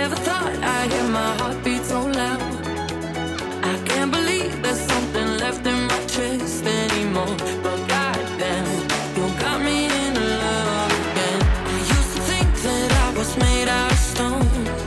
never thought I'd hear my heartbeat so loud. I can't believe there's something left in my chest anymore. But goddamn, you got me in love again. I used to think that I was made out of stone.